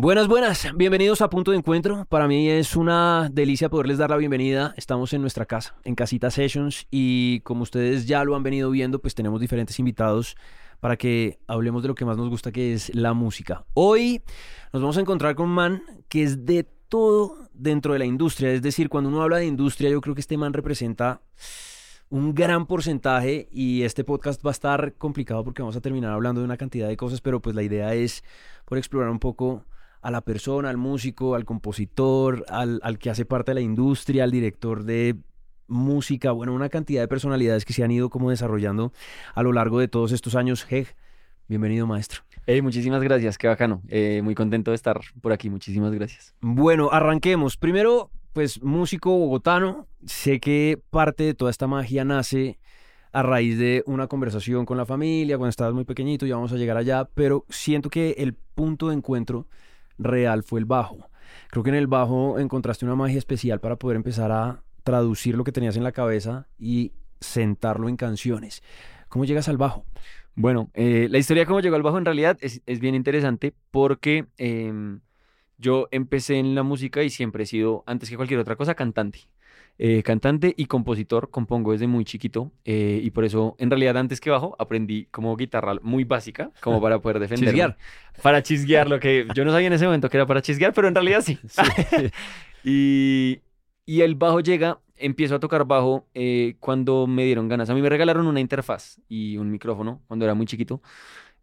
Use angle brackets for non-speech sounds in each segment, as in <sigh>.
Buenas, buenas. Bienvenidos a Punto de Encuentro. Para mí es una delicia poderles dar la bienvenida. Estamos en nuestra casa, en Casita Sessions, y como ustedes ya lo han venido viendo, pues tenemos diferentes invitados para que hablemos de lo que más nos gusta, que es la música. Hoy nos vamos a encontrar con un man que es de todo dentro de la industria. Es decir, cuando uno habla de industria, yo creo que este man representa un gran porcentaje y este podcast va a estar complicado porque vamos a terminar hablando de una cantidad de cosas, pero pues la idea es por explorar un poco a la persona, al músico, al compositor, al, al, que hace parte de la industria, al director de música, bueno, una cantidad de personalidades que se han ido como desarrollando a lo largo de todos estos años. Heg, bienvenido maestro. Hey, muchísimas gracias, qué bacano. Eh, muy contento de estar por aquí, muchísimas gracias. Bueno, arranquemos. Primero, pues músico bogotano, sé que parte de toda esta magia nace a raíz de una conversación con la familia, cuando estabas muy pequeñito, ya vamos a llegar allá, pero siento que el punto de encuentro real fue el bajo. Creo que en el bajo encontraste una magia especial para poder empezar a traducir lo que tenías en la cabeza y sentarlo en canciones. ¿Cómo llegas al bajo? Bueno, eh, la historia de cómo llegó al bajo en realidad es, es bien interesante porque eh, yo empecé en la música y siempre he sido, antes que cualquier otra cosa, cantante. Eh, cantante y compositor, compongo desde muy chiquito eh, y por eso en realidad antes que bajo aprendí como guitarra muy básica como para poder <laughs> defender. Chisguear. Para chisguear, lo que yo no sabía en ese momento que era para chisguear, pero en realidad sí. sí. <laughs> y, y, el bajo llega, empiezo a tocar bajo eh, cuando me dieron ganas. A mí me regalaron una interfaz y un micrófono cuando era muy chiquito.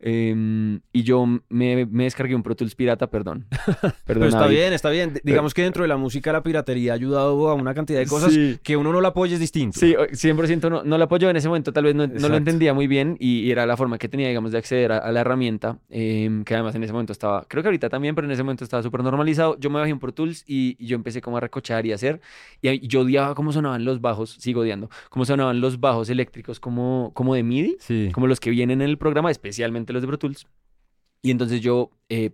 Eh, y yo me, me, descargué un Pro Tools pirata, perdón. <laughs> Pero está bien, está bien. Digamos que dentro de la música la piratería ha ayudado a una cantidad de cosas sí. que uno no la apoya es distinto. Sí, 100% no, no la apoyo en ese momento, tal vez no, no lo entendía muy bien y, y, era la forma que tenía, digamos, de acceder a, a la herramienta, eh, que además en ese momento estaba, creo que ahorita también, pero en ese momento estaba súper normalizado. Yo me bajé un Pro Tools y, y, yo empecé como a recochar y a hacer, y, yo odiaba cómo sonaban los bajos, sigo odiando, cómo sonaban los bajos eléctricos como, como de MIDI, sí. como los que vienen en el programa, especialmente los de Pro Tools. Y entonces yo eh,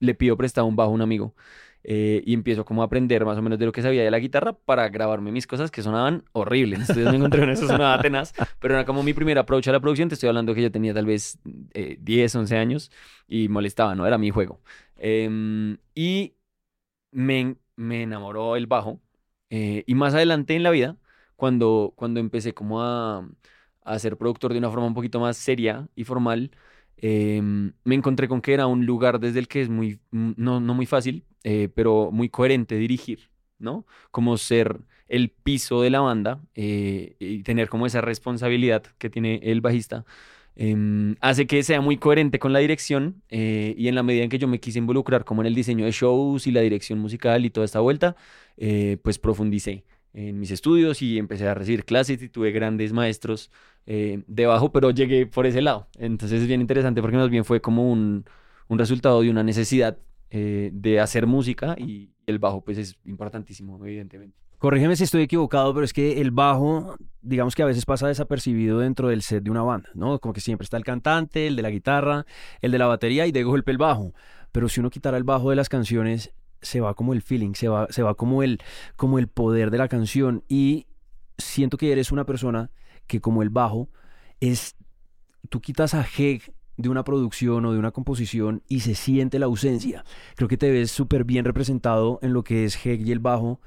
le pido prestado un bajo a un amigo eh, y empiezo como a aprender más o menos de lo que sabía de la guitarra para grabarme mis cosas que sonaban horribles. Entonces me encontré con eso, sonaba tenaz, pero era como mi primer approach a la producción. Te estoy hablando que yo tenía tal vez eh, 10, 11 años y molestaba, ¿no? Era mi juego. Eh, y me, me, enamoró el bajo. Eh, y más adelante en la vida, cuando, cuando empecé como a, a ser productor de una forma un poquito más seria y formal, eh, me encontré con que era un lugar desde el que es muy, no, no muy fácil, eh, pero muy coherente dirigir, ¿no? Como ser el piso de la banda eh, y tener como esa responsabilidad que tiene el bajista. em, hace que sea muy coherente con la dirección eh, y en la medida en que yo me quise involucrar como en el diseño de shows y la dirección musical y toda esta vuelta, eh, pues profundicé en mis estudios y empecé a recibir clases y tuve grandes maestros eh, de bajo, pero llegué por ese lado. Entonces es bien interesante porque más bien fue como un, un resultado de una necesidad eh, de hacer música y el bajo pues es importantísimo, evidentemente. Corrígeme si estoy equivocado, pero es que el bajo, digamos que a veces pasa desapercibido dentro del set de una banda, ¿no? Como que siempre está el cantante, el de la guitarra, el de la batería y de golpe el bajo. Pero si uno quitara el bajo de las canciones, se va como el feeling, se va, se va como, el, como el poder de la canción. Y siento que eres una persona que como el bajo es, tú quitas a Heg de una producción o de una composición y se siente la ausencia. Creo que te ves súper bien representado en lo que es Heg y el bajo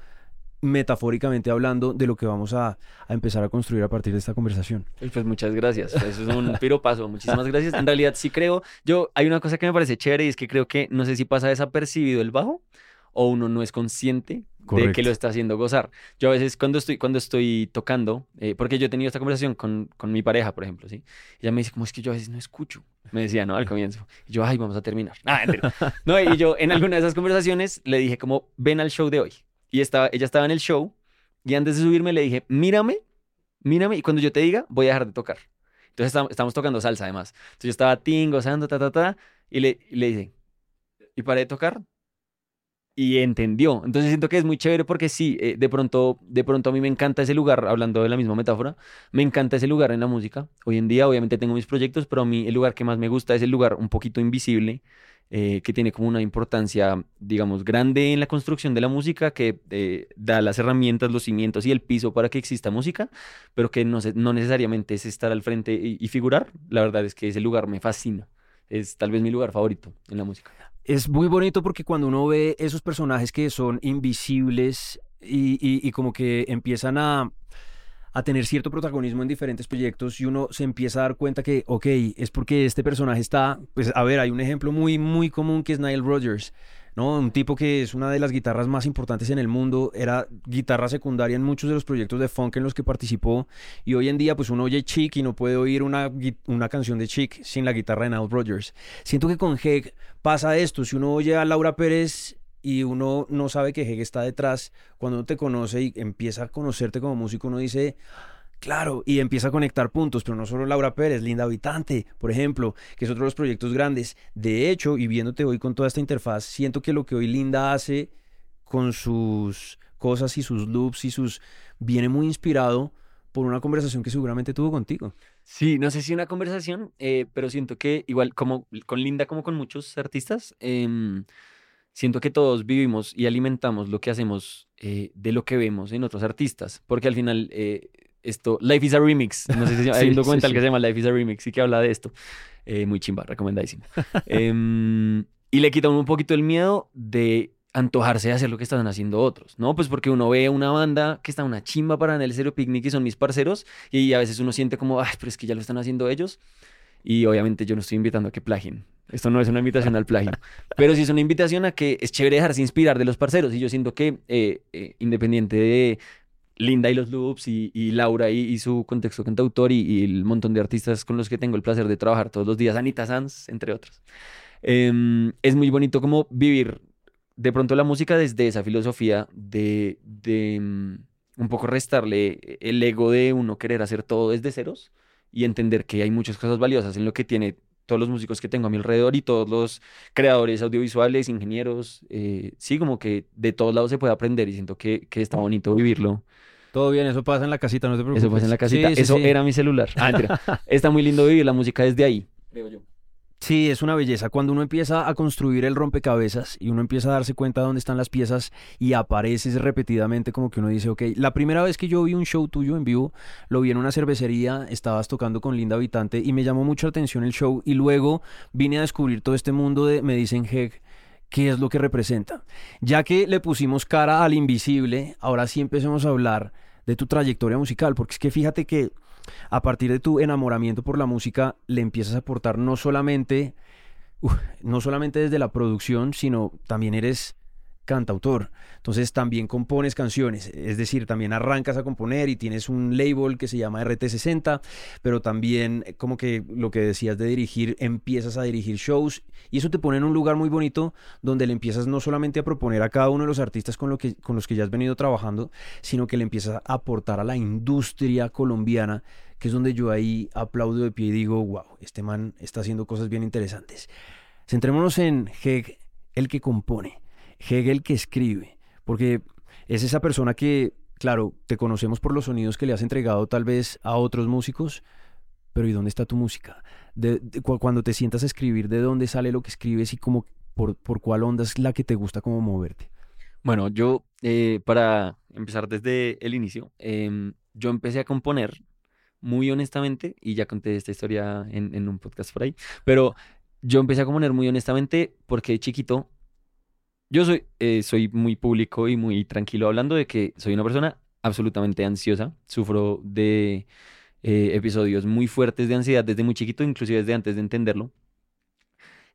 metafóricamente hablando de lo que vamos a, a, empezar a construir a partir de esta conversación. Pues muchas gracias, eso es un <laughs> piropaso, muchísimas gracias. En realidad sí creo, yo hay una cosa que me parece chévere y es que creo que no sé si pasa desapercibido el bajo o uno no es consciente Correcto. de que lo está haciendo gozar. Yo a veces cuando estoy, cuando estoy tocando, eh, porque yo he tenido esta conversación con, con mi pareja, por ejemplo, ¿sí? Ella me dice, como es que yo a veces no escucho, me decía, ¿no? Al comienzo. Y yo, ay, vamos a terminar. <laughs> Ah, no, y yo en alguna de esas conversaciones le dije como, ven al show de hoy. Y estaba, ella estaba en el show y antes de subirme le dije, mírame, mírame y cuando yo te diga, voy a dejar de tocar. Entonces estamos, tocando salsa además. Entonces yo estaba ting, gozando, ta, ta, ta, y le, y le dije, ¿y paré de tocar? y entendió. Entonces siento que es muy chévere porque sí, eh, de pronto, de pronto a mí me encanta ese lugar, hablando de la misma metáfora, me encanta ese lugar en la música. Hoy en día obviamente tengo mis proyectos, pero a mí el lugar que más me gusta es el lugar un poquito invisible, eh, que tiene como una importancia, digamos, grande en la construcción de la música, que eh, da las herramientas, los cimientos y el piso para que exista música, pero que no, no necesariamente es estar al frente y, figurar. La verdad es que ese lugar me fascina. Es tal vez mi lugar favorito en la música. Es muy bonito porque cuando uno ve esos personajes que son invisibles y, y, y como que empiezan a, a tener cierto protagonismo en diferentes proyectos y uno se empieza a dar cuenta que, ok, es porque este personaje está, pues a ver, hay un ejemplo muy, muy común que es Nile Rodgers. ¿no? Un tipo que es una de las guitarras más importantes en el mundo, era guitarra secundaria en muchos de los proyectos de funk en los que participó y hoy en día pues uno oye Chic y no puede oír una, una canción de Chic sin la guitarra de Nile Rodgers. Siento que con Heg pasa esto, si uno oye a Laura Pérez y uno no sabe que Heg está detrás, cuando uno te conoce y empieza a conocerte como músico, uno dice, Claro, y empieza a conectar puntos, pero no solo Laura Pérez, Linda Habitante, por ejemplo, que es otro de los proyectos grandes. De hecho, y viéndote hoy con toda esta interfaz, siento que lo que hoy Linda hace con sus cosas y sus loops y sus... viene muy inspirado por una conversación que seguramente tuvo contigo. Sí, no sé si una conversación, eh, pero siento que igual como con Linda como con muchos artistas, eh, siento que todos vivimos y alimentamos lo que hacemos eh, de lo que vemos en otros artistas, porque al final eh, esto, Life is a Remix, no sé si sí, hay un documental <laughs> sí, sí. que se llama Life is a Remix y que habla de esto, eh, muy chimba, recomendadísimo. <laughs> eh, y le quita un poquito el miedo de antojarse de hacer lo que están haciendo otros, ¿no? Pues porque uno ve una banda que está una chimba para en el Cero Picnic y son mis parceros y a veces uno siente como, ay, pero es que ya lo están haciendo ellos y obviamente yo no estoy invitando a que plagien. Esto no es una invitación al plagio, pero sí es una invitación a que es chévere dejarse inspirar de los parceros y yo siento que eh, eh, independiente de Linda y los Loops y, Laura y, su contexto cantautor y, el montón de artistas con los que tengo el placer de trabajar todos los días, Anita Sanz, entre otros. Eh, es muy bonito como vivir de pronto la música desde esa filosofía de, um, un poco restarle el ego de uno querer hacer todo desde ceros y entender que hay muchas cosas valiosas en lo que tiene todos los músicos que tengo a mi alrededor y todos los creadores audiovisuales, ingenieros, eh, sí, como que de todos lados se puede aprender y siento que, que está bonito vivirlo. Todo bien, eso pasa en la casita, no te preocupes. Eso pasa en la casita, sí, sí, eso sí. era mi celular. Ah, <laughs> está muy lindo vivir la música desde ahí, creo yo. Sí, es una belleza. Cuando uno empieza a construir el rompecabezas y uno empieza a darse cuenta de dónde están las piezas y apareces repetidamente como que uno dice, ok, la primera vez que yo vi un show tuyo en vivo, lo vi en una cervecería, estabas tocando con Linda Habitante y me llamó mucho atención el show y luego vine a descubrir todo este mundo de Me dicen Heg, qué es lo que representa. Ya que le pusimos cara al invisible, ahora sí empecemos a hablar de tu trayectoria musical, porque es que fíjate que a partir de tu enamoramiento por la música le empiezas a aportar no solamente, no solamente desde la producción, sino también eres cantautor. Entonces también compones canciones, es decir, también arrancas a componer y tienes un label que se llama RT60, pero también eh, como que lo que decías de dirigir, empiezas a dirigir shows y eso te pone en un lugar muy bonito donde le empiezas no solamente a proponer a cada uno de los artistas con, que, con los que ya has venido trabajando, sino que le empiezas a aportar a la industria colombiana que es donde yo ahí aplaudo de pie y digo, wow, este man está haciendo cosas bien interesantes. Centrémonos en Heg, el que compone. Hegel que escribe, porque es esa persona que, claro, te conocemos por los sonidos que le has entregado tal vez a otros músicos, pero ¿y dónde está tu música? De, cuando te sientas a escribir, ¿de dónde sale lo que escribes y cómo, por, por cuál onda es la que te gusta como moverte? Bueno, yo, eh, para empezar desde el inicio, eh, yo empecé a componer muy honestamente, y ya conté esta historia en, un podcast por ahí, pero yo empecé a componer muy honestamente porque chiquito yo soy, eh, soy muy público y muy tranquilo hablando de que soy una persona absolutamente ansiosa. Sufro de eh, episodios muy fuertes de ansiedad desde muy chiquito, inclusive desde antes de entenderlo.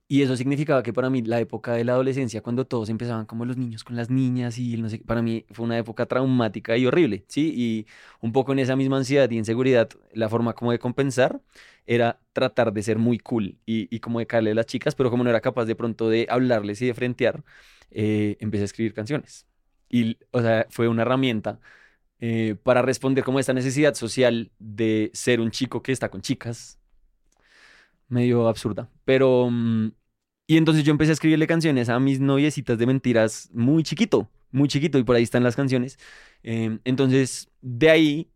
Y eso significaba que para mí la época de la adolescencia, cuando todos empezaban como los niños con las niñas y para mí fue una época traumática y horrible, ¿sí? Y un poco en esa misma ansiedad y inseguridad, la forma como de compensar era tratar de ser muy cool y, y como de caerle a las chicas, pero como no era capaz de pronto de hablarles y de frentear, eh, empecé a escribir canciones. Y, o sea, fue una herramienta eh, para responder como esta necesidad social de ser un chico que está con chicas. Medio absurda. Pero, mm, y entonces yo empecé a escribirle canciones a mis noviecitas de mentiras muy chiquito, muy chiquito, y por ahí están las canciones. Em, entonces, de ahí,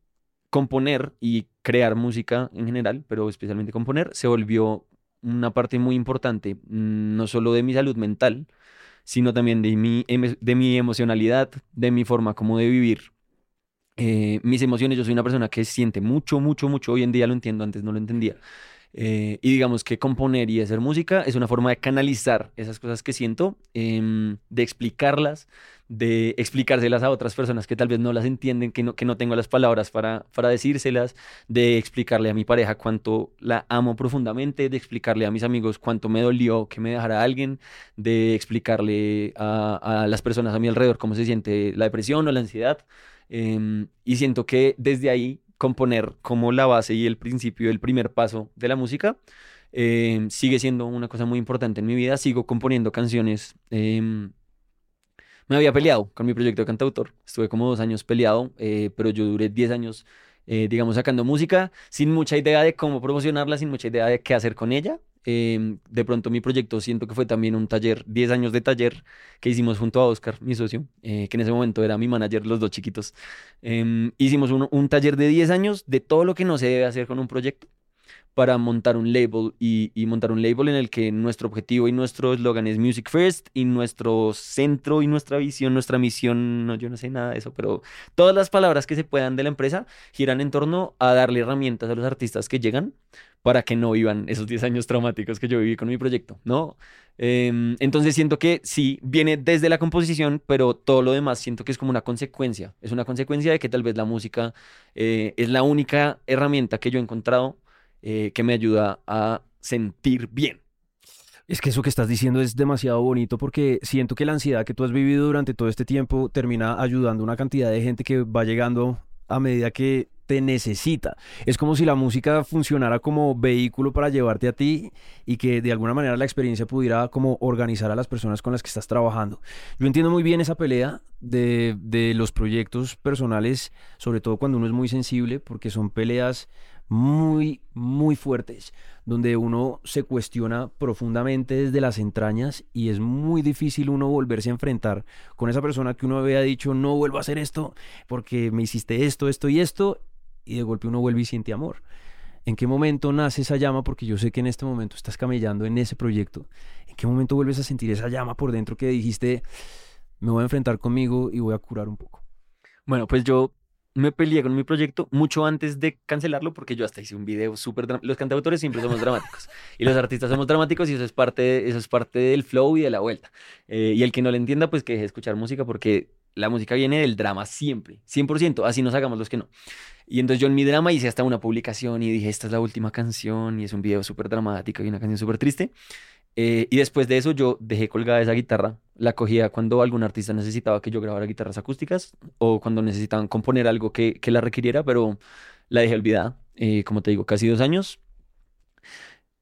componer y crear música en general, pero especialmente componer, se volvió una parte muy importante, mm, no solo de mi salud mental, sino también de mi, de mi emocionalidad, de mi forma como de vivir. Eh, mis emociones, yo soy una persona que siente mucho, mucho, mucho, hoy en día lo entiendo, antes no lo entendía. Eh, y digamos que componer y hacer música es una forma de canalizar esas cosas que siento, em, de explicarlas, de explicárselas a otras personas que tal vez no las entienden, que no, que no tengo las palabras para, para decírselas, de explicarle a mi pareja cuánto la amo profundamente, de explicarle a mis amigos cuánto me dolió que me dejara alguien, de explicarle a, a las personas a mi alrededor cómo se siente la depresión o la ansiedad. Em, y siento que desde ahí componer como la base y el principio, el primer paso de la música, eh, sigue siendo una cosa muy importante en mi vida. Sigo componiendo canciones. Em, me había peleado con mi proyecto de cantautor. Estuve como dos años peleado, eh, pero yo duré diez años, eh, digamos, sacando música sin mucha idea de cómo promocionarla, sin mucha idea de qué hacer con ella. Em, de pronto mi proyecto siento que fue también un taller, 10 años de taller que hicimos junto a Oscar, mi socio, eh, que en ese momento era mi manager, los dos chiquitos. Em, hicimos un, un, taller de 10 años de todo lo que no se debe hacer con un proyecto para montar un label y, y montar un label en el que nuestro objetivo y nuestro eslogan es Music First y nuestro centro y nuestra visión, nuestra misión, no, yo no sé nada de eso, pero todas las palabras que se puedan de la empresa giran en torno a darle herramientas a los artistas que llegan para que no vivan esos 10 años traumáticos que yo viví con mi proyecto, ¿no? Em, entonces siento que sí, viene desde la composición, pero todo lo demás siento que es como una consecuencia, es una consecuencia de que tal vez la música eh, es la única herramienta que yo he encontrado eh, que me ayuda a sentir bien. Es que eso que estás diciendo es demasiado bonito porque siento que la ansiedad que tú has vivido durante todo este tiempo termina ayudando a una cantidad de gente que va llegando a medida que te necesita. Es como si la música funcionara como vehículo para llevarte a ti y que de alguna manera la experiencia pudiera como organizar a las personas con las que estás trabajando. Yo entiendo muy bien esa pelea de, de los proyectos personales, sobre todo cuando uno es muy sensible, porque son peleas muy, muy fuertes, donde uno se cuestiona profundamente desde las entrañas y es muy difícil uno volverse a enfrentar con esa persona que uno había dicho no vuelvo a hacer esto porque me hiciste esto, esto y esto, y de golpe uno vuelve y siente amor. ¿En qué momento nace esa llama? Porque yo sé que en este momento estás camellando en ese proyecto. ¿En qué momento vuelves a sentir esa llama por dentro que dijiste, me voy a enfrentar conmigo y voy a curar un poco? Bueno, pues yo me peleé con mi proyecto mucho antes de cancelarlo porque yo hasta hice un video súper Los cantautores siempre somos dramáticos y los artistas somos dramáticos y eso es parte, eso es parte del flow y de la vuelta. Eh, y el que no le entienda, pues que deje de escuchar música porque la música viene del drama siempre, 100%, así nos hagamos los que no. Y entonces yo en mi drama hice hasta una publicación y dije, esta es la última canción y es un video súper dramático y una canción súper triste. Eh, y después de eso yo dejé colgada esa guitarra, la cogía cuando algún artista necesitaba que yo grabara guitarras acústicas o cuando necesitaban componer algo que, que la requiriera, pero la dejé olvidada, eh, como te digo, casi dos años.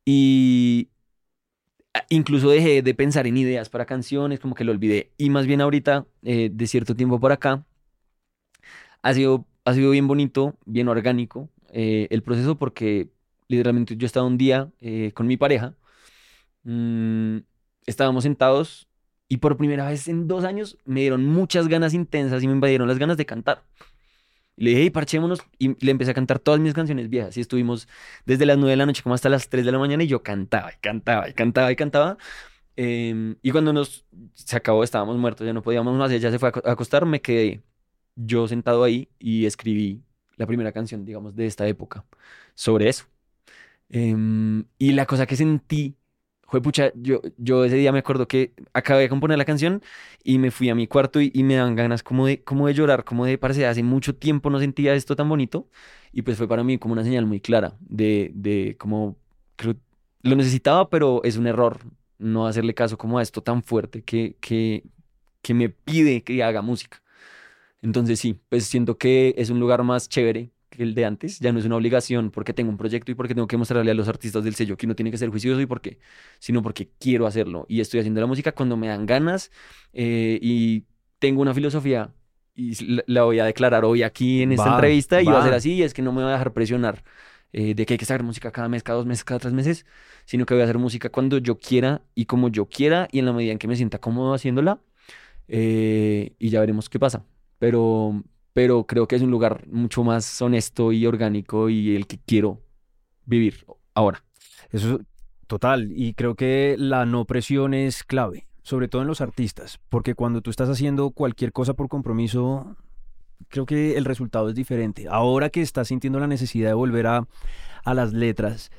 Y incluso dejé de pensar en ideas para canciones, como que lo olvidé. Y más bien ahorita, eh, de cierto tiempo por acá, ha sido, ha sido bien bonito, bien orgánico el proceso porque literalmente yo estaba un día con mi pareja Mm, estábamos sentados y por primera vez en dos años me dieron muchas ganas intensas y me invadieron las ganas de cantar. Y le dije, hey, parchémonos. Y le empecé a cantar todas mis canciones viejas. Y estuvimos desde las 9 de la noche como hasta las 3 de la mañana y yo cantaba y cantaba y cantaba y cantaba. Em, y cuando nos se acabó, estábamos muertos, ya no podíamos más. Ella se fue a acostar, me quedé yo sentado ahí y escribí la primera canción, digamos, de esta época sobre eso. Em, y la cosa que sentí Fue pucha, yo, yo ese día me acuerdo que acabé de componer la canción y me fui a mi cuarto y, me dan ganas como de, como de llorar, como de, parece, hace mucho tiempo no sentía esto tan bonito y pues fue para mí como una señal muy clara de, de como, lo necesitaba, pero es un error no hacerle caso como a esto tan fuerte que, que, que me pide que haga música. Entonces sí, pues siento que es un lugar más chévere que el de antes, ya no es una obligación porque tengo un proyecto y porque tengo que mostrarle a los artistas del sello que uno tiene que ser juicioso y por qué, sino porque quiero hacerlo y estoy haciendo la música cuando me dan ganas eh, y tengo una filosofía y la voy a declarar hoy aquí en esta entrevista y va a ser así y es que no me voy a dejar presionar eh, de que hay que sacar música cada mes, cada dos meses, cada tres meses, sino que voy a hacer música cuando yo quiera y como yo quiera y en la medida en que me sienta cómodo haciéndola eh, y ya veremos qué pasa. Pero, pero creo que es un lugar mucho más honesto y orgánico y el que quiero vivir ahora. Eso total, y creo que la no presión es clave, sobre todo en los artistas, porque cuando tú estás haciendo cualquier cosa por compromiso, creo que el resultado es diferente. Ahora que estás sintiendo la necesidad de volver a, a las letras,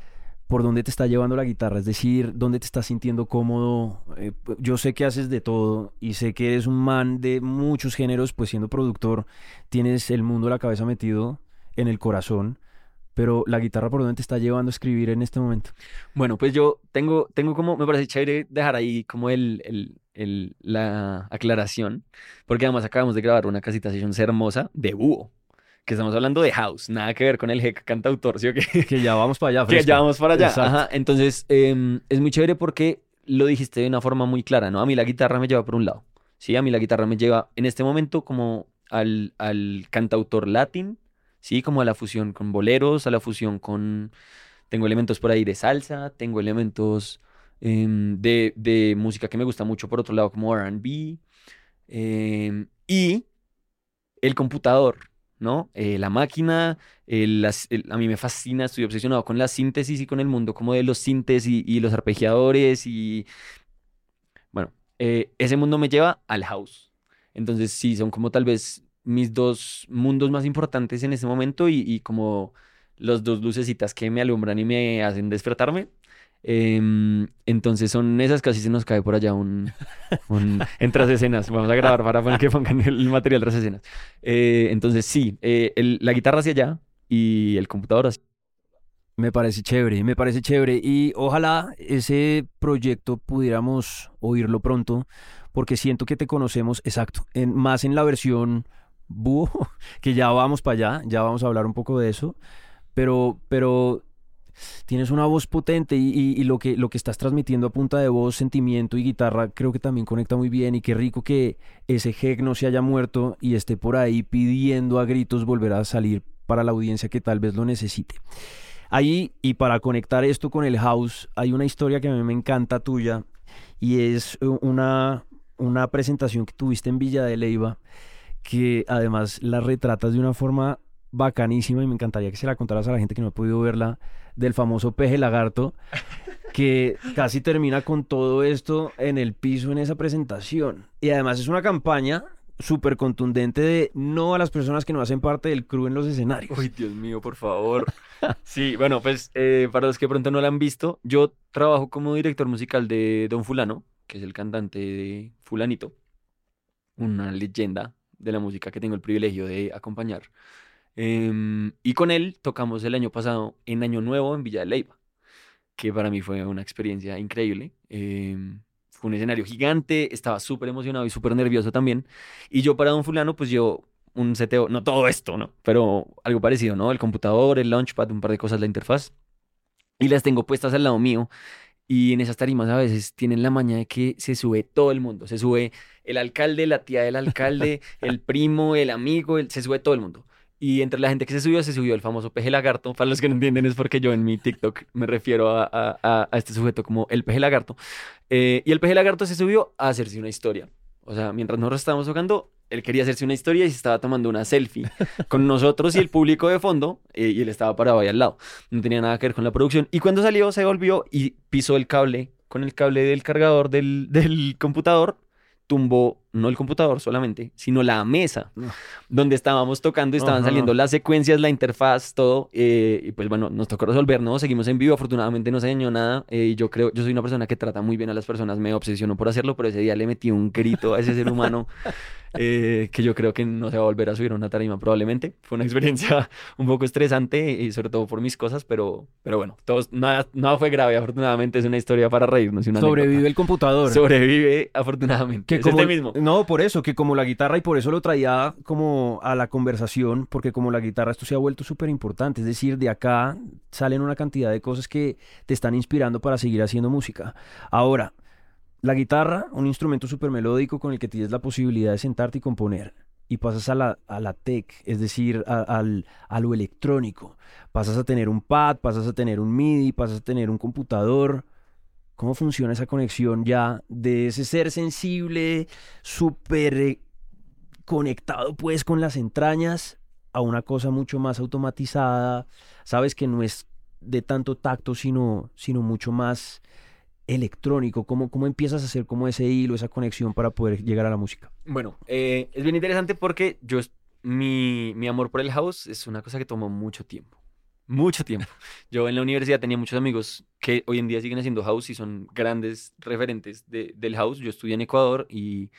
por dónde te está llevando la guitarra, es decir, dónde te estás sintiendo cómodo. Eh, yo sé que haces de todo y sé que eres un man de muchos géneros, pues siendo productor tienes el mundo a la cabeza metido en el corazón. Pero la guitarra, ¿por dónde te está llevando a escribir en este momento? Bueno, pues yo tengo, tengo como, me parece chévere dejar ahí como el, el, el la aclaración, porque además acabamos de grabar una casita session hermosa de búho que estamos hablando de house, nada que ver con el jeque cantautor, ¿sí o qué? Que ya vamos para allá. <laughs> Que ya vamos para allá. Ajá. Entonces, em, es muy chévere porque lo dijiste de una forma muy clara, ¿no? A mí la guitarra me lleva por un lado. Sí, a mí la guitarra me lleva en este momento como al, al cantautor latín, sí, como a la fusión con boleros, a la fusión con... Tengo elementos por ahí de salsa, tengo elementos em, de, de, música que me gusta mucho por otro lado, como RB. Em, y el computador, ¿no? Eh, la máquina, a mí me fascina, estoy obsesionado con la síntesis y con el mundo como de los sintes y, los arpegiadores y, bueno, eh, ese mundo me lleva al house. Entonces sí, son como tal vez mis dos mundos más importantes en este momento y, y como los dos lucecitas que me alumbran y me hacen despertarme. Em, entonces son esas, casi se nos cae por allá un, un tras escenas. Vamos a grabar para que pongan el material tras escenas. Eh, entonces sí, eh, la guitarra hacia allá y el computador hacia me parece chévere, me parece chévere y ojalá ese proyecto pudiéramos oírlo pronto porque siento que te conocemos exacto, más en la versión búho, <laughs> que ya vamos para allá, ya vamos a hablar un poco de eso, pero, pero tienes una voz potente y, lo, que, lo que estás transmitiendo a punta de voz, sentimiento y guitarra, creo que también conecta muy bien y qué rico que ese Heg no se haya muerto y esté por ahí pidiendo a gritos volver a salir para la audiencia que tal vez lo necesite. Ahí, y para conectar esto con el house, hay una historia que a mí me encanta tuya y es una, una presentación que tuviste en Villa de Leiva que además la retratas de una forma bacanísima y me encantaría que se la contaras a la gente que no ha podido verla del famoso peje lagarto que casi termina con todo esto en el piso en esa presentación. Y además es una campaña súper contundente de no a las personas que no hacen parte del crew en los escenarios. Uy, Dios mío, por favor. sí, bueno, pues eh, para los que pronto no la han visto, yo trabajo como director musical de Don Fulano, que es el cantante de Fulanito, una leyenda de la música que tengo el privilegio de acompañar. Em, y con él tocamos el año pasado en Año Nuevo en Villa de Leyva, que para mí fue una experiencia increíble. Em, fue un escenario gigante, estaba súper emocionado y súper nervioso también. Y yo para Don Fulano, pues yo un seteo, no todo esto, ¿no? Pero algo parecido, ¿no? El computador, el launchpad, un par de cosas, la interfaz. Y las tengo puestas al lado mío. Y en esas tarimas a veces tienen la maña de que se sube todo el mundo. Se sube el alcalde, la tía del alcalde, <laughs> el primo, el amigo, se sube todo el mundo. Y entre la gente que se subió, se subió el famoso peje lagarto. Para los que no entienden, es porque yo en mi TikTok me refiero a, a, a este sujeto como el peje lagarto. Eh, y el peje lagarto se subió a hacerse una historia. O sea, mientras nosotros estábamos tocando, él quería hacerse una historia y se estaba tomando una selfie <laughs> con nosotros y el público de fondo. Eh, y él estaba parado ahí al lado. No tenía nada que ver con la producción. Y cuando salió, se volvió y pisó el cable con el cable del cargador del, del computador tumbó no el computador solamente, sino la mesa donde estábamos tocando, estaban saliendo las secuencias, la interfaz, todo. Eh, y pues bueno, nos tocó resolver, ¿no? Seguimos en vivo, afortunadamente no se dañó nada. Eh, y yo creo, yo soy una persona que trata muy bien a las personas, me obsesionó por hacerlo, pero ese día le metí un grito a ese ser humano <laughs> Eh, que yo creo que no se va a volver a subir a una tarima probablemente. Fue una <laughs> experiencia un poco estresante y sobre todo por mis cosas, pero, pero bueno, todos, nada, nada fue grave, afortunadamente es una historia para reírnos. Y una Sobrevive el computador. Sobrevive, afortunadamente. Que como, mismo. No, por eso, que como la guitarra, y por eso lo traía como a la conversación, porque como la guitarra esto se ha vuelto súper importante, es decir, de acá salen una cantidad de cosas que te están inspirando para seguir haciendo música. Ahora, la guitarra, un instrumento súper melódico con el que tienes la posibilidad de sentarte y componer. y pasas a la, a la tech, es decir, al, a lo electrónico. Pasas a tener un pad, pasas a tener un MIDI, pasas a tener un computador. ¿Cómo funciona esa conexión ya de ese ser sensible, súper eh, conectado pues con las entrañas, a una cosa mucho más automatizada? Sabes que no es de tanto tacto, sino, sino mucho más electrónico? ¿Cómo, ¿Cómo empiezas a hacer como ese hilo, esa conexión para poder llegar a la música? Bueno, eh, es bien interesante porque yo, mi, mi amor por el house es una cosa que tomó mucho tiempo. Mucho tiempo. <laughs> Yo en la universidad tenía muchos amigos que hoy en día siguen haciendo house y son grandes referentes de, del house. Yo estudié en Ecuador y,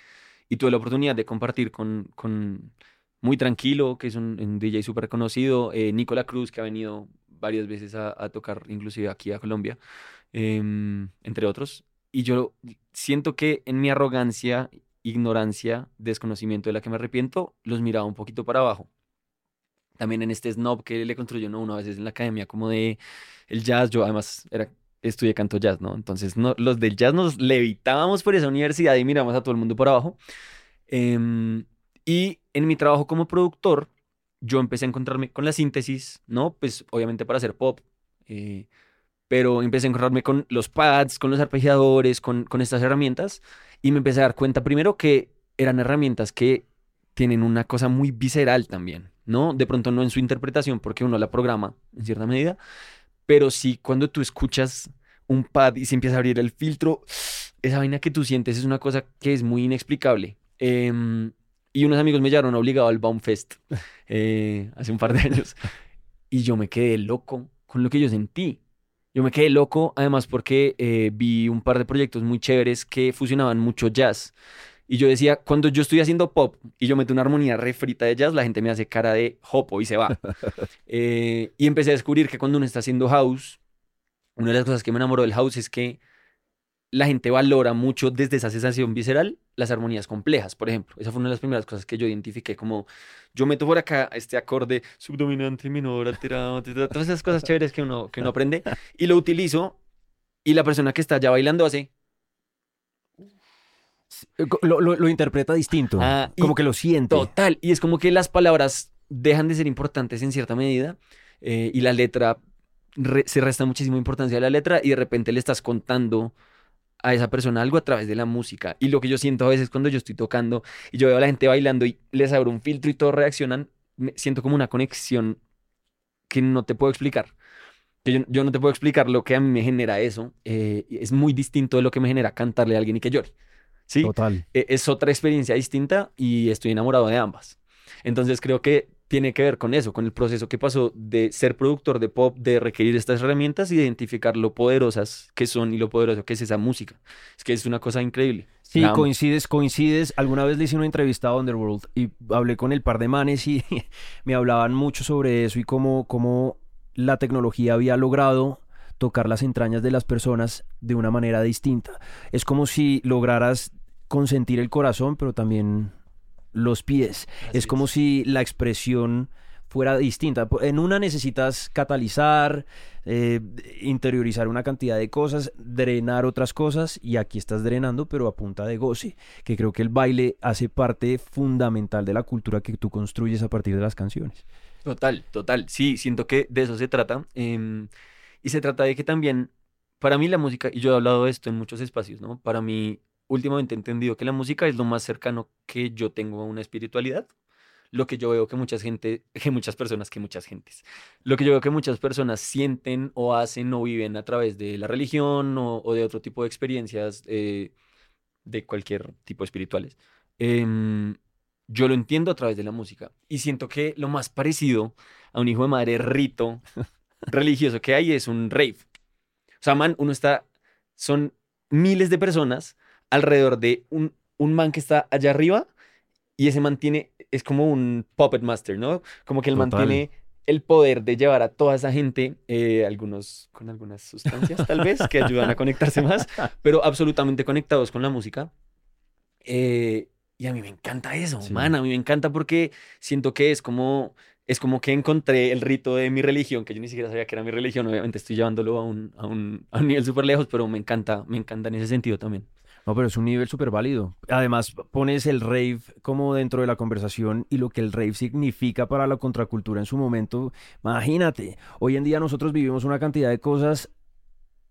tuve la oportunidad de compartir con, con Muy Tranquilo, que es un, DJ súper reconocido, eh, Nicola Cruz, que ha venido varias veces a, a tocar inclusive aquí a Colombia. Em, entre otros. Y yo siento que en mi arrogancia, ignorancia, desconocimiento de la que me arrepiento, los miraba un poquito para abajo. También en este snob que le construyó uno a veces en la academia, como de el jazz, yo además era, estudié canto jazz, ¿no? Entonces no, los del jazz nos levitábamos por esa universidad y miramos a todo el mundo por abajo. Em, y en mi trabajo como productor, yo empecé a encontrarme con la síntesis, ¿no? Pues obviamente para hacer pop. Eh, pero empecé a encontrarme con los pads, con los arpegiadores, con, con estas herramientas y me empecé a dar cuenta primero que eran herramientas que tienen una cosa muy visceral también, ¿no? De pronto no en su interpretación porque uno la programa en cierta medida, pero sí cuando tú escuchas un pad y se empieza a abrir el filtro, esa vaina que tú sientes es una cosa que es muy inexplicable. Em, y unos amigos me llevaron obligado al Baumfest eh, hace un par de años y yo me quedé loco con lo que yo sentí. Yo me quedé loco, además porque eh, vi un par de proyectos muy chéveres que fusionaban mucho jazz. Y yo decía, cuando yo estoy haciendo pop y yo meto una armonía refrita de jazz, la gente me hace cara de hopo y se va. <laughs> Eh, y empecé a descubrir que cuando uno está haciendo house, una de las cosas que me enamoró del house es que la gente valora mucho desde esa sensación visceral las armonías complejas, por ejemplo. Esa fue una de las primeras cosas que yo identifiqué como yo meto por acá este acorde subdominante, minor, alterado, todas esas cosas chéveres que uno, que uno aprende y lo utilizo y la persona que está ya bailando hace... Lo, lo, interpreta distinto, ah, como que lo siente. Total, y es como que las palabras dejan de ser importantes en cierta medida eh, y la letra, se resta muchísima importancia a la letra y de repente le estás contando a esa persona algo a través de la música. Y lo que yo siento a veces cuando yo estoy tocando y yo veo a la gente bailando y les abro un filtro y todos reaccionan, me siento como una conexión que no te puedo explicar. Que yo, no te puedo explicar lo que a mí me genera eso. Eh, es muy distinto de lo que me genera cantarle a alguien y que llore. ¿Sí? Total. E, es otra experiencia distinta y estoy enamorado de ambas. Entonces creo que tiene que ver con eso, con el proceso que pasó de ser productor de pop, de requerir estas herramientas y de identificar lo poderosas que son y lo poderoso que es esa música. Es que es una cosa increíble. Sí, coincides, coincides. Alguna vez le hice una entrevista a Underworld y hablé con el par de manes y <laughs> me hablaban mucho sobre eso y cómo, cómo la tecnología había logrado tocar las entrañas de las personas de una manera distinta. Es como si lograras consentir el corazón, pero también los pies. es como si la expresión fuera distinta. En una necesitas catalizar, eh, interiorizar una cantidad de cosas, drenar otras cosas, y aquí estás drenando, pero a punta de goce, que creo que el baile hace parte fundamental de la cultura que tú construyes a partir de las canciones. Total, total. Sí, siento que de eso se trata. Em, y se trata de que también, para mí la música, y yo he hablado de esto en muchos espacios, ¿no? Para mí últimamente he entendido que la música es lo más cercano que yo tengo a una espiritualidad. Lo que yo veo que mucha gente, <laughs> que muchas personas, que muchas gentes, lo que yo veo que muchas personas sienten o hacen o viven a través de la religión o, de otro tipo de experiencias eh, de cualquier tipo espirituales. Em, yo lo entiendo a través de la música y siento que lo más parecido a un hijo de madre rito <laughs> religioso que hay es un rave. O sea, man, uno está, son miles de personas alrededor de un, un man que está allá arriba y ese man tiene, es como un puppet master, ¿no? Como que el man tiene el poder de llevar a toda esa gente, eh, algunos con algunas sustancias tal vez, que ayudan a conectarse más, <laughs> pero absolutamente conectados con la música. Eh, y a mí me encanta eso, man, a mí me encanta porque siento que es como, es como que encontré el rito de mi religión, que yo ni siquiera sabía que era mi religión, obviamente estoy llevándolo a un, a un, a un nivel súper lejos, pero me encanta, me encanta en ese sentido también. No, pero es un nivel súper válido. Además, pones el rave como dentro de la conversación y lo que el rave significa para la contracultura en su momento. Imagínate, hoy en día nosotros vivimos una cantidad de cosas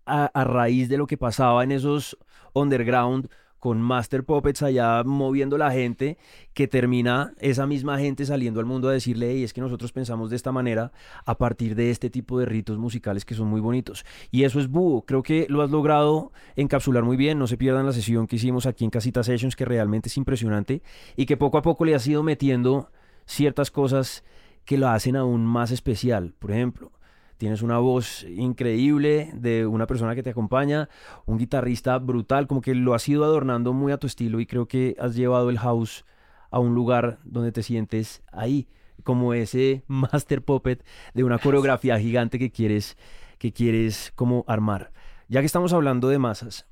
a, a raíz de lo que pasaba en esos underground con Master Puppets allá moviendo la gente, que termina esa misma gente saliendo al mundo a decirle, y es que nosotros pensamos de esta manera a partir de este tipo de ritos musicales que son muy bonitos. Y eso es Búho, creo que lo has logrado encapsular muy bien, no se pierdan la sesión que hicimos aquí en Casita Sessions, que realmente es impresionante, y que poco a poco le has ido metiendo ciertas cosas que lo hacen aún más especial. Por ejemplo, tienes una voz increíble de una persona que te acompaña, un guitarrista brutal, como que lo has ido adornando muy a tu estilo y creo que has llevado el house a un lugar donde te sientes ahí, como ese <laughs> master puppet de una coreografía gigante que quieres, que quieres como armar. Ya que estamos hablando de masas,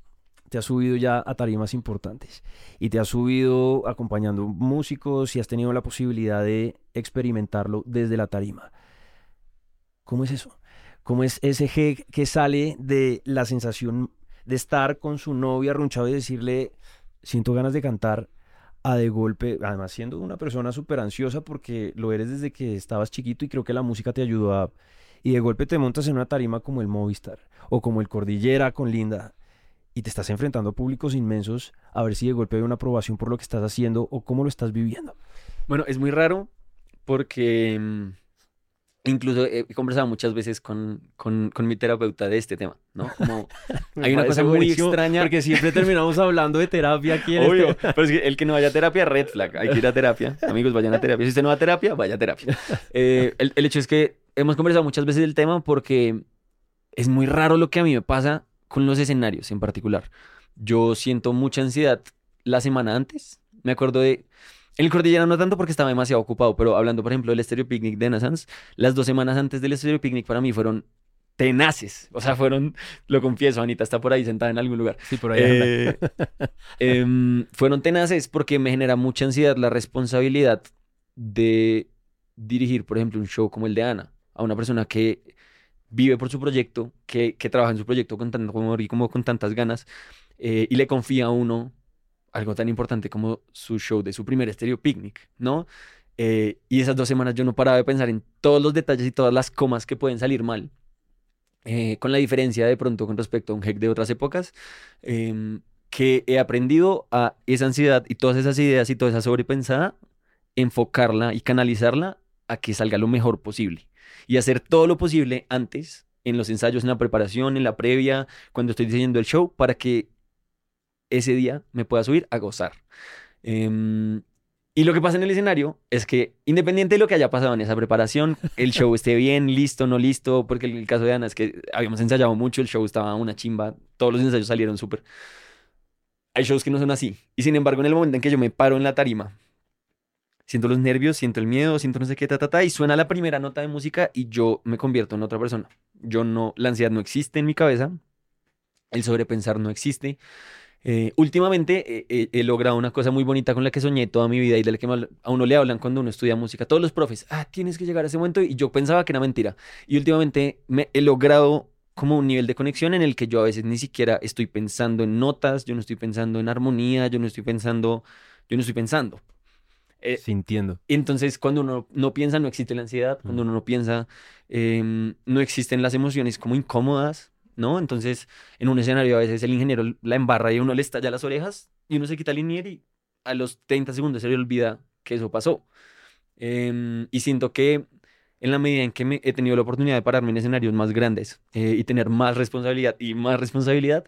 te has subido ya a tarimas importantes y te has subido acompañando músicos y has tenido la posibilidad de experimentarlo desde la tarima. ¿Cómo es eso? ¿Cómo es ese G que sale de la sensación de estar con su novia arrunchado y decirle, siento ganas de cantar, a de golpe, además siendo una persona súper ansiosa porque lo eres desde que estabas chiquito y creo que la música te ayudó a... Y de golpe te montas en una tarima como el Movistar o como el Cordillera con Linda y te estás enfrentando a públicos inmensos a ver si de golpe hay una aprobación por lo que estás haciendo o cómo lo estás viviendo. Bueno, es muy raro porque mm, Incluso he conversado muchas veces con, con, con, mi terapeuta de este tema, ¿no? Como <laughs> hay una cosa muy extraña. Porque siempre terminamos hablando de terapia aquí en Obvio, este... pero es que el que no vaya a terapia, red flag. Hay que ir a terapia. Amigos, vayan a terapia. Si usted no va a terapia, vaya a terapia. Eh, el, el hecho es que hemos conversado muchas veces del tema porque es muy raro lo que a mí me pasa con los escenarios en particular. Yo siento mucha ansiedad la semana antes. Me acuerdo de el Cordillera no tanto porque estaba demasiado ocupado, pero hablando, por ejemplo, del Stereo Picnic de Nassans, las dos semanas antes del Stereo Picnic para mí fueron tenaces. O sea, fueron, lo confieso, Anita está por ahí sentada en algún lugar. Sí, por ahí. Eh, <laughs> eh, fueron tenaces porque me genera mucha ansiedad la responsabilidad de dirigir, por ejemplo, un show como el de Ana, a una persona que vive por su proyecto, que, que trabaja en su proyecto con tanto amor y como con tantas ganas, eh, y le confía a uno algo tan importante como su show de su primer estéreo picnic, ¿no? Eh, y esas dos semanas yo no paraba de pensar en todos los detalles y todas las comas que pueden salir mal. Eh, con la diferencia de pronto con respecto a un hack de otras épocas, em, que he aprendido a esa ansiedad y todas esas ideas y toda esa sobrepensada, enfocarla y canalizarla a que salga lo mejor posible. Y hacer todo lo posible antes, en los ensayos, en la preparación, en la previa, cuando estoy diseñando el show, para que ese día me pueda subir a gozar. Em, y lo que pasa en el escenario es que, independiente de lo que haya pasado en esa preparación, el show esté bien, <laughs> listo, no listo, porque el, caso de Ana es que habíamos ensayado mucho, el show estaba una chimba, todos los ensayos salieron súper. Hay shows que no son así. Y sin embargo, en el momento en que yo me paro en la tarima, siento los nervios, siento el miedo, siento no sé qué, ta, ta, ta, y suena la primera nota de música y yo me convierto en otra persona. Yo no, la ansiedad no existe en mi cabeza, el sobrepensar no existe. Eh, últimamente eh, he logrado una cosa muy bonita con la que soñé toda mi vida y de la que a uno le hablan cuando uno estudia música. Todos los profes, ah, tienes que llegar a ese momento y yo pensaba que era mentira. Y últimamente me he logrado como un nivel de conexión en el que yo a veces ni siquiera estoy pensando en notas, yo no estoy pensando en armonía, yo no estoy pensando, yo no estoy pensando. Eh, Sintiendo. Entonces, cuando uno no piensa, no existe la ansiedad. Cuando uno no piensa, em, no existen las emociones como incómodas. ¿No? Entonces, en un escenario a veces el ingeniero la embarra y uno le estalla las orejas y uno se quita el linier y a los 30 segundos se le olvida que eso pasó. Em, y siento que en la medida en que me he tenido la oportunidad de pararme en escenarios más grandes eh, y tener más responsabilidad y más responsabilidad,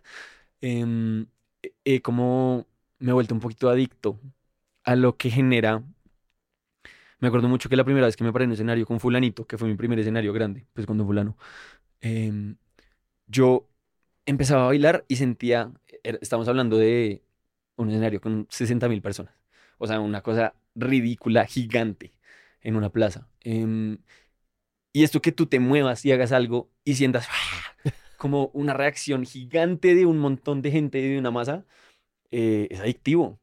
eh, como me he vuelto un poquito adicto a lo que genera. Me acuerdo mucho que la primera vez que me paré en un escenario con fulanito, que fue mi primer escenario grande, pues con fulano, eh, yo empezaba a bailar y sentía, estamos hablando de un escenario con 60 mil personas, o sea, una cosa ridícula, gigante, en una plaza. Em, y esto que tú te muevas y hagas algo y sientas ¡ah! como una reacción gigante de un montón de gente y de una masa, eh, es adictivo.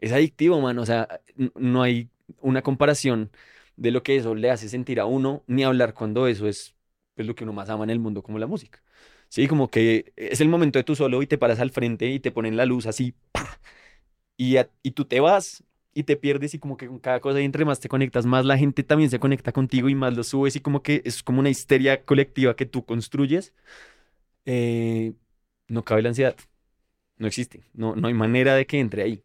Es adictivo, man. O sea, no hay una comparación de lo que eso le hace sentir a uno, ni hablar cuando eso es pues, lo que uno más ama en el mundo, como la música. Sí, como que es el momento de tú solo y te paras al frente y te ponen la luz así. Y, a- y tú te vas y te pierdes y como que con cada cosa y entre más te conectas, más la gente también se conecta contigo y más lo subes y como que es como una histeria colectiva que tú construyes. Eh, no cabe la ansiedad, no existe, no, no hay manera de que entre ahí.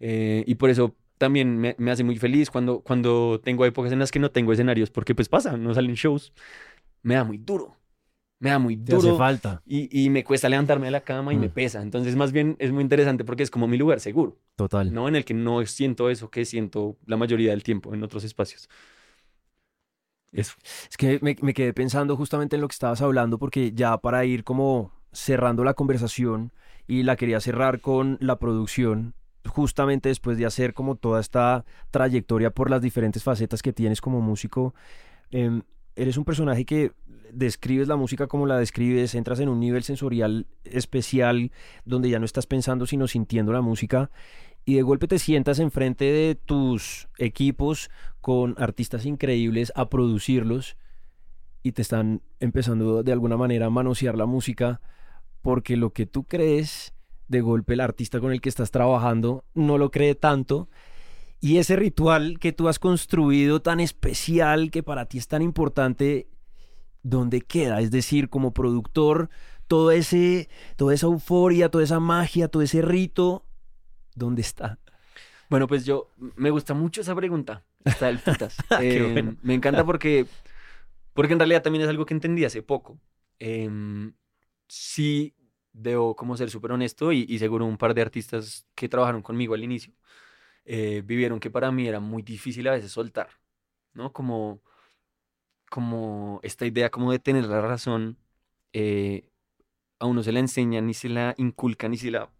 Eh, y por eso también me, me hace muy feliz cuando, cuando tengo épocas en las que no tengo escenarios, porque pues pasa, no salen shows, me da muy duro, me da muy Te hace duro. falta. Y, y me cuesta levantarme de la cama y me Mm. pesa. Entonces, más bien es muy interesante porque es como mi lugar seguro, Total. ¿no? En el que no siento eso que siento la mayoría del tiempo en otros espacios. Eso. Es que me, me quedé pensando justamente en lo que estabas hablando, porque ya para ir como cerrando la conversación y la quería cerrar con la producción, justamente después de hacer como toda esta trayectoria por las diferentes facetas que tienes como músico, em, eres un personaje que describes la música como la describes, entras en un nivel sensorial especial donde ya no estás pensando sino sintiendo la música y de golpe te sientas enfrente de tus equipos con artistas increíbles a producirlos y te están empezando de alguna manera a manosear la música porque lo que tú crees de golpe el artista con el que estás trabajando no lo cree tanto y ese ritual que tú has construido tan especial que para ti es tan importante ¿dónde queda? Es decir, como productor, todo ese, toda esa euforia, toda esa magia, todo ese rito, ¿dónde está? Bueno, pues yo me gusta mucho esa pregunta. Está del putas. Eh, <laughs> bueno. Me encanta porque, porque en realidad también es algo que entendí hace poco. Em, sí, debo como ser súper honesto y, y seguro un par de artistas que trabajaron conmigo al inicio eh, vivieron que para mí era muy difícil a veces soltar, ¿no? Como, como esta idea como de tener la razón, eh, a uno se la enseñan ni se la inculcan ni se la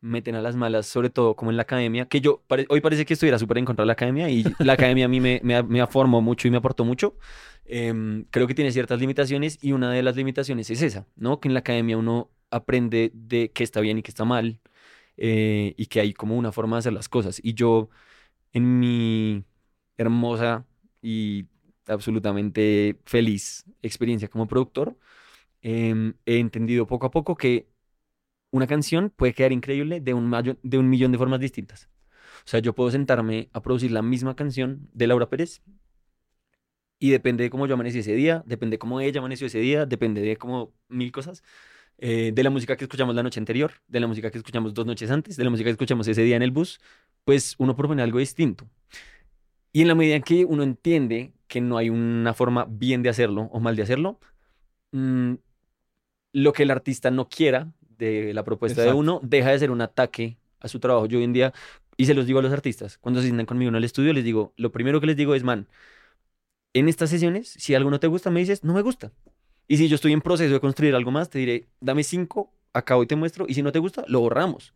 meten a las malas, sobre todo como en la academia, que yo pare- hoy parece que estuviera súper en contra de la academia y la academia a mí me, me, me formó mucho y me aportó mucho. Em, creo que tiene ciertas limitaciones y una de las limitaciones es esa, ¿no? Que en la academia uno aprende de qué está bien y qué está mal eh, y que hay como una forma de hacer las cosas. Y yo, en mi hermosa y absolutamente feliz experiencia como productor, em, he entendido poco a poco que una canción puede quedar increíble de un, millón de formas distintas. O sea, yo puedo sentarme a producir la misma canción de Laura Pérez y depende de cómo yo amanecí ese día, depende de cómo ella amaneció ese día, depende de como mil cosas, eh, de la música que escuchamos la noche anterior, de la música que escuchamos dos noches antes, de la música que escuchamos ese día en el bus, pues uno propone algo distinto. Y en la medida en que uno entiende que no hay una forma bien de hacerlo o mal de hacerlo, mm, lo que el artista no quiera de la propuesta de uno deja de ser un ataque a su trabajo. Yo hoy en día, y se los digo a los artistas, cuando se sientan conmigo en el estudio, les digo, lo primero que les digo es, man, en estas sesiones, si algo no te gusta, me dices, no me gusta. Y si yo estoy en proceso de construir algo más, te diré, dame cinco, acabo y te muestro, y si no te gusta, lo borramos.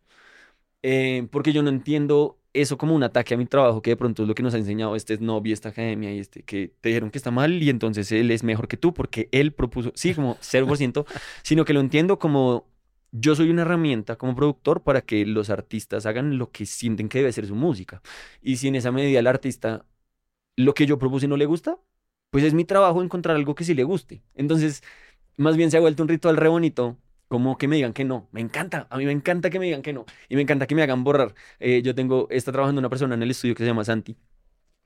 Eh, porque yo no entiendo eso como un ataque a mi trabajo, que de pronto es lo que nos ha enseñado este snob y esta academia y este, que te dijeron que está mal y entonces él es mejor que tú porque él propuso, sí, como 0%, <laughs> sino que lo entiendo como yo soy una herramienta como productor para que los artistas hagan lo que sienten que debe ser su música. Y si en esa medida el artista lo que yo propuse no le gusta, pues es mi trabajo encontrar algo que sí le guste. Entonces, más bien se ha vuelto un ritual re bonito, como que me digan que no. Me encanta, a mí me encanta que me digan que no. Y me encanta que me hagan borrar. Eh, yo tengo, está trabajando una persona en el estudio que se llama Santi.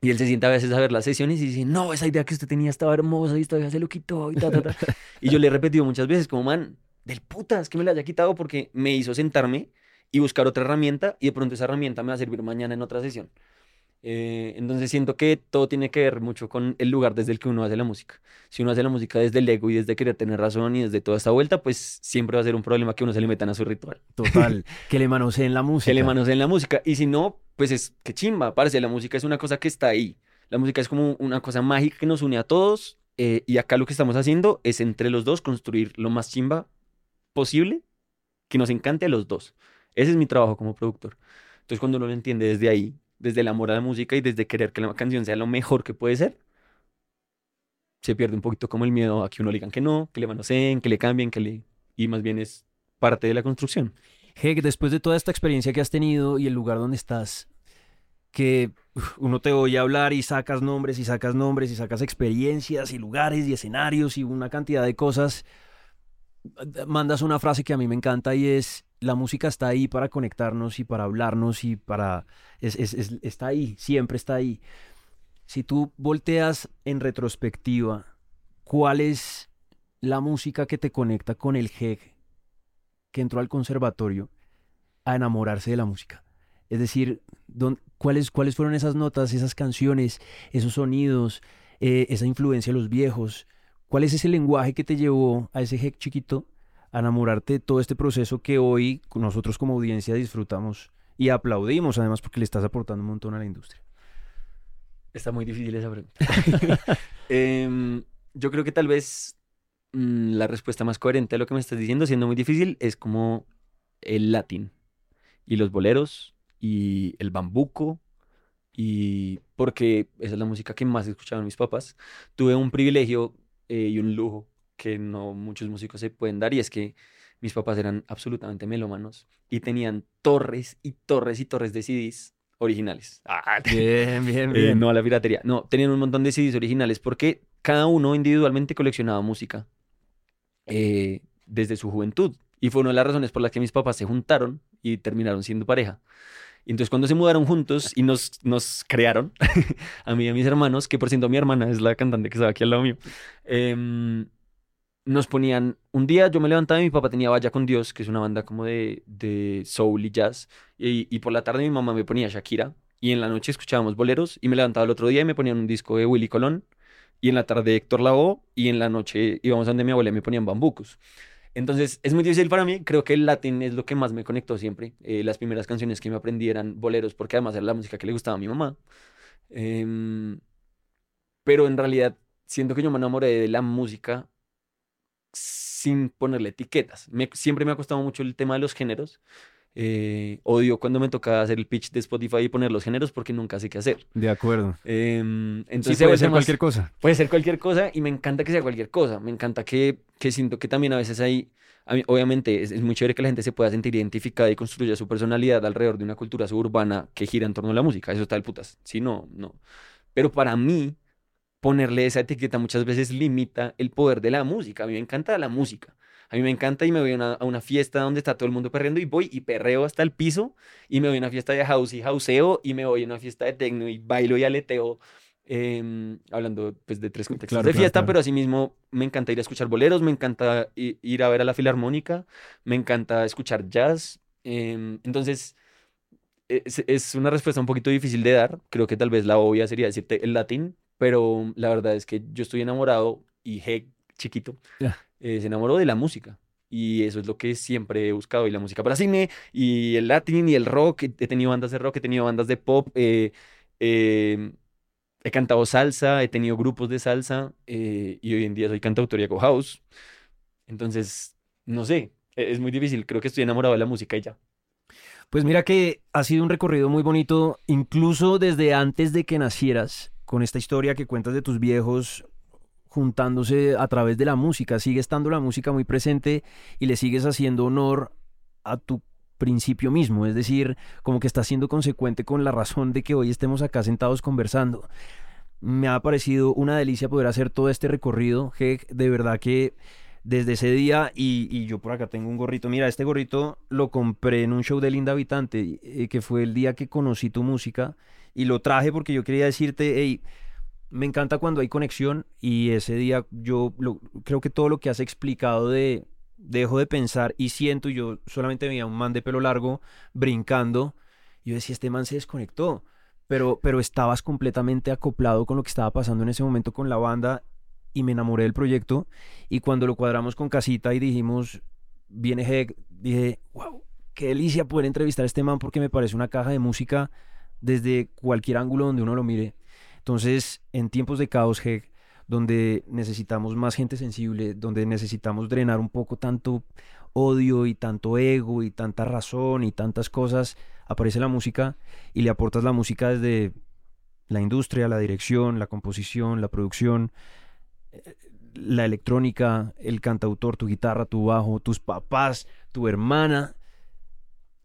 Y él se sienta a veces a ver las sesiones y dice, no, esa idea que usted tenía estaba hermosa y esta vieja se lo quitó y ta, ta, ta. <laughs> y yo le he repetido muchas veces, como, man, del putas que me la haya quitado porque me hizo sentarme y buscar otra herramienta y de pronto esa herramienta me va a servir mañana en otra sesión. Eh, entonces siento que todo tiene que ver mucho con el lugar desde el que uno hace la música. Si uno hace la música desde el ego y desde querer tener razón y desde toda esta vuelta, pues siempre va a ser un problema que uno se le metan a su ritual. Total, <laughs> que le manoseen la música. Que le manoseen la música. Y si no, pues es que chimba, parce, la música es una cosa que está ahí. La música es como una cosa mágica que nos une a todos. eh, y acá lo que estamos haciendo es entre los dos construir lo más chimba posible que nos encante a los dos. Ese es mi trabajo como productor. Entonces cuando uno lo entiende desde ahí, desde el amor a la música y desde querer que la canción sea lo mejor que puede ser, se pierde un poquito como el miedo a que uno le digan que no, que le manoseen, que le cambien, que le... Y más bien es parte de la construcción. Heg, después de toda esta experiencia que has tenido y el lugar donde estás, que uno te oye hablar y sacas nombres y sacas nombres y sacas experiencias y lugares y escenarios y una cantidad de cosas, mandas una frase que a mí me encanta y es, la música está ahí para conectarnos y para hablarnos y para... está ahí, siempre está ahí. Si tú volteas en retrospectiva, ¿cuál es la música que te conecta con el jeque que entró al conservatorio a enamorarse de la música? Es decir, ¿cuáles, ¿cuáles fueron esas notas, esas canciones, esos sonidos, eh, esa influencia de los viejos? ¿Cuál es ese lenguaje que te llevó a ese jeque chiquito a enamorarte de todo este proceso que hoy nosotros como audiencia disfrutamos y aplaudimos además porque le estás aportando un montón a la industria? Está muy difícil esa pregunta. <laughs> Em, yo creo que tal vez mm, la respuesta más coherente a lo que me estás diciendo, siendo muy difícil, es como el latín y los boleros y el bambuco y porque esa es la música que más escuchaban mis papás. Tuve un privilegio eh, y un lujo que no muchos músicos se pueden dar y es que mis papás eran absolutamente melómanos y tenían torres y torres y torres de CDs originales. Ah, <laughs> bien, bien, eh, bien. no a la piratería. No, tenían un montón de CDs originales porque cada uno individualmente coleccionaba música eh, desde su juventud. Y fue una de las razones por las que mis papás se juntaron y terminaron siendo pareja. Y entonces cuando se mudaron juntos y nos, nos crearon, <laughs> a mí y a mis hermanos, que por cierto mi hermana es la cantante que estaba aquí al lado mío, eh, nos ponían, un día yo me levantaba y mi papá tenía Vaya con Dios, que es una banda como de, de soul y jazz, y, por la tarde mi mamá me ponía Shakira, y en la noche escuchábamos boleros, y me levantaba el otro día y me ponían un disco de Willy Colón, y en la tarde Héctor Lavoe, y en la noche íbamos a donde mi abuela y me ponían bambucos. Entonces es muy difícil para mí, creo que el latín es lo que más me conectó siempre. Eh, las primeras canciones que me aprendí eran boleros, porque además era la música que le gustaba a mi mamá. Em, pero en realidad siento que yo me enamoré de la música sin ponerle etiquetas. siempre me ha costado mucho el tema de los géneros. Eh, odio cuando me toca hacer el pitch de Spotify y poner los géneros porque nunca sé qué hacer. De acuerdo. Em, entonces puede ser cualquier cosa. Puede ser cualquier cosa y me encanta que sea cualquier cosa. Me encanta que, que siento que también a veces hay, obviamente es, muy chévere que la gente se pueda sentir identificada y construya su personalidad alrededor de una cultura suburbana que gira en torno a la música. Eso está del putas. Si no, no. Pero para mí, ponerle esa etiqueta muchas veces limita el poder de la música. A mí me encanta la música. A mí me encanta y me voy a una, fiesta donde está todo el mundo perreando y voy y perreo hasta el piso y me voy a una fiesta de house y houseo y me voy a una fiesta de techno y bailo y aleteo. Em, hablando pues de tres contextos de fiesta, pero asimismo me encanta ir a escuchar boleros, me encanta ir a ver a la filarmónica, me encanta escuchar jazz. Em, entonces, es, es, una respuesta un poquito difícil de dar. Creo que tal vez la obvia sería decirte el latín, pero la verdad es que yo estoy enamorado y G, chiquito, eh, se enamoró de la música. Y eso es lo que siempre he buscado. Y la música para cine, y el latín, y el rock. He tenido bandas de rock, he tenido bandas de pop. Eh, em, he cantado salsa, he tenido grupos de salsa. Eh, y hoy en día soy cantautor y hago house. Entonces, no sé, e-, es muy difícil. Creo que estoy enamorado de la música y ya. Pues mira que ha sido un recorrido muy bonito, incluso desde antes de que nacieras con esta historia que cuentas de tus viejos juntándose a través de la música. Sigue estando la música muy presente y le sigues haciendo honor a tu principio mismo, es decir, como que estás siendo consecuente con la razón de que hoy estemos acá sentados conversando. Me ha parecido una delicia poder hacer todo este recorrido, de verdad que desde ese día, y, yo por acá tengo un gorrito, mira, este gorrito lo compré en un show de Linda Habitante, eh, que fue el día que conocí tu música, y lo traje porque yo quería decirte, hey, me encanta cuando hay conexión y ese día yo creo que todo lo que has explicado de dejo de pensar y siento, yo solamente veía un man de pelo largo brincando, yo decía, este man se desconectó, pero, pero estabas completamente acoplado con lo que estaba pasando en ese momento con la banda y me enamoré del proyecto y cuando lo cuadramos con Casita y dijimos, viene Heck, dije, wow, qué delicia poder entrevistar a este man porque me parece una caja de música desde cualquier ángulo donde uno lo mire. Entonces, en tiempos de caos, donde necesitamos más gente sensible, donde necesitamos drenar un poco tanto odio y tanto ego y tanta razón y tantas cosas, aparece la música y le aportas la música desde la industria, la dirección, la composición, la producción, eh, la electrónica, el cantautor, tu guitarra, tu bajo, tus papás, tu hermana,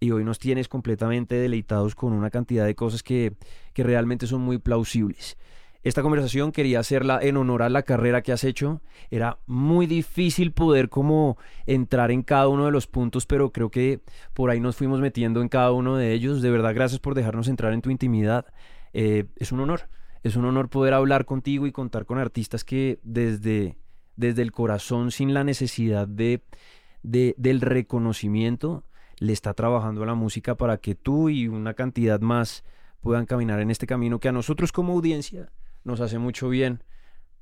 y hoy nos tienes completamente deleitados con una cantidad de cosas que, realmente son muy plausibles. esta conversación quería hacerla en honor a la carrera que has hecho. Era muy difícil poder como entrar en cada uno de los puntos, pero creo que por ahí nos fuimos metiendo en cada uno de ellos. De verdad, gracias por dejarnos entrar en tu intimidad. Eh, es un honor, es un honor poder hablar contigo y contar con artistas que desde, desde el corazón, sin la necesidad de, de, del reconocimiento, le está trabajando a la música para que tú y una cantidad más puedan caminar en este camino que a nosotros como audiencia nos hace mucho bien,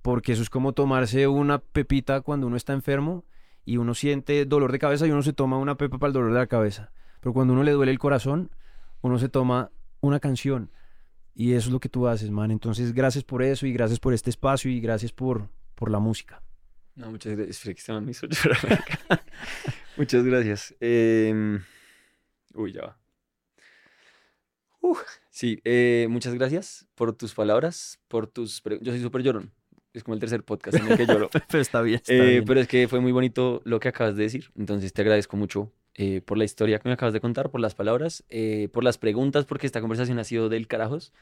porque eso es como tomarse una pepita cuando uno está enfermo y uno siente dolor de cabeza y uno se toma una pepa para el dolor de la cabeza. Pero cuando uno le duele el corazón, uno se toma una canción. Y eso es lo que tú haces, man. Entonces, gracias por eso y gracias por este espacio y gracias por, por la música. No, muchas gracias. <laughs> muchas gracias. Em, uy, ya va. sí, eh, muchas gracias por tus palabras, por tus... Yo soy súper llorón. Es como el tercer podcast en el que <laughs> lloro. pero está bien. Eh, pero es que fue muy bonito lo que acabas de decir. Entonces te agradezco mucho eh, por la historia que me acabas de contar, por las palabras, por las preguntas, porque esta conversación ha sido del carajos.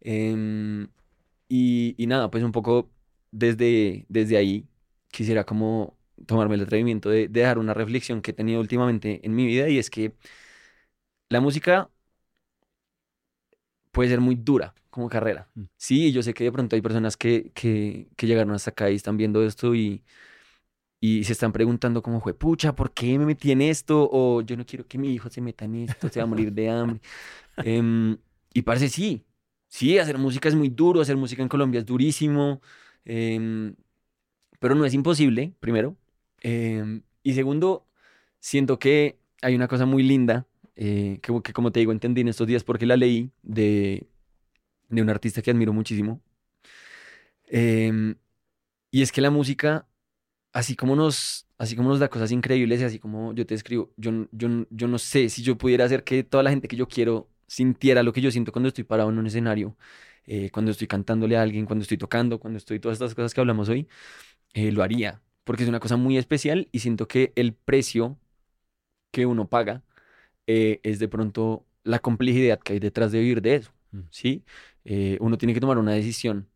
Em, y, y, nada, pues un poco desde, desde ahí quisiera como tomarme el atrevimiento de, de dejar una reflexión que he tenido últimamente en mi vida y es que la música puede ser muy dura como carrera. Mm. Sí, yo sé que de pronto hay personas que, que, que, llegaron hasta acá y están viendo esto y, y se están preguntando como fue, pucha, ¿por qué me metí en esto? O yo no quiero que mi hijo se meta en esto, se va a morir de hambre. <laughs> Em, y parece sí, sí, hacer música es muy duro, hacer música en Colombia es durísimo, em, pero no es imposible, primero. Em, y segundo, siento que hay una cosa muy linda eh, que, como te digo, entendí en estos días porque la leí de, de un artista que admiro muchísimo. Em, y es que la música, así como nos, así como nos da cosas increíbles y así como yo te escribo, yo, yo, yo no sé si yo pudiera hacer que toda la gente que yo quiero sintiera lo que yo siento cuando estoy parado en un escenario, eh, cuando estoy cantándole a alguien, cuando estoy tocando, cuando estoy todas estas cosas que hablamos hoy, eh, lo haría, porque es una cosa muy especial y siento que el precio que uno paga eh, es de pronto la complejidad que hay detrás de vivir de eso, mm. ¿sí? Eh, uno tiene que tomar una decisión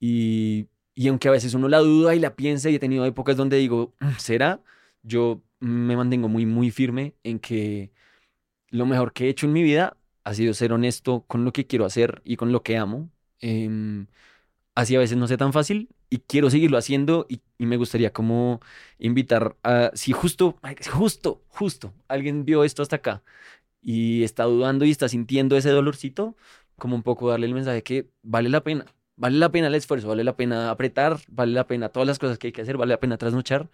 y, y, aunque a veces uno la duda y la piensa y he tenido épocas donde digo, mm, ¿será? Yo me mantengo muy, muy firme en que lo mejor que he hecho en mi vida ha sido ser honesto con lo que quiero hacer y con lo que amo. Eh, así a veces no sea tan fácil y quiero seguirlo haciendo y, me gustaría como invitar a, si justo, justo, justo, alguien vio esto hasta acá y está dudando y está sintiendo ese dolorcito, como un poco darle el mensaje que vale la pena, vale la pena el esfuerzo, vale la pena apretar, vale la pena todas las cosas que hay que hacer, vale la pena trasnochar,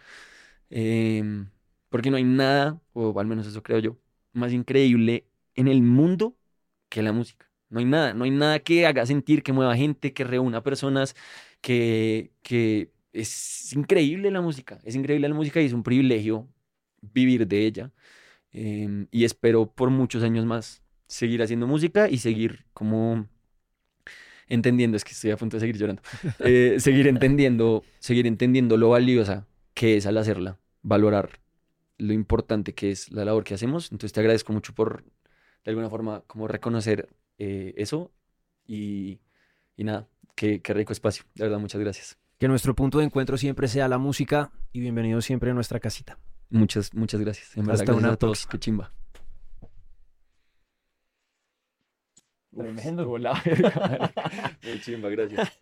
em, porque no hay nada, o al menos eso creo yo, más increíble en el mundo que la música. No hay nada, no hay nada que haga sentir, que mueva gente, que reúna personas, que, que es increíble la música, es increíble la música y es un privilegio vivir de ella. Em, y espero por muchos años más seguir haciendo música y seguir como entendiendo, es que estoy a punto de seguir llorando, <laughs> eh, seguir entendiendo, seguir entendiendo lo valiosa que es al hacerla, valorar lo importante que es la labor que hacemos. Entonces te agradezco mucho por, de alguna forma, como reconocer eh, eso y, y nada, qué, qué rico espacio. De verdad, muchas gracias. Que nuestro punto de encuentro siempre sea la música y bienvenido siempre a nuestra casita. Muchas, muchas gracias. En Hasta una a todos. Qué chimba. Tremendo. <laughs> Qué chimba, gracias.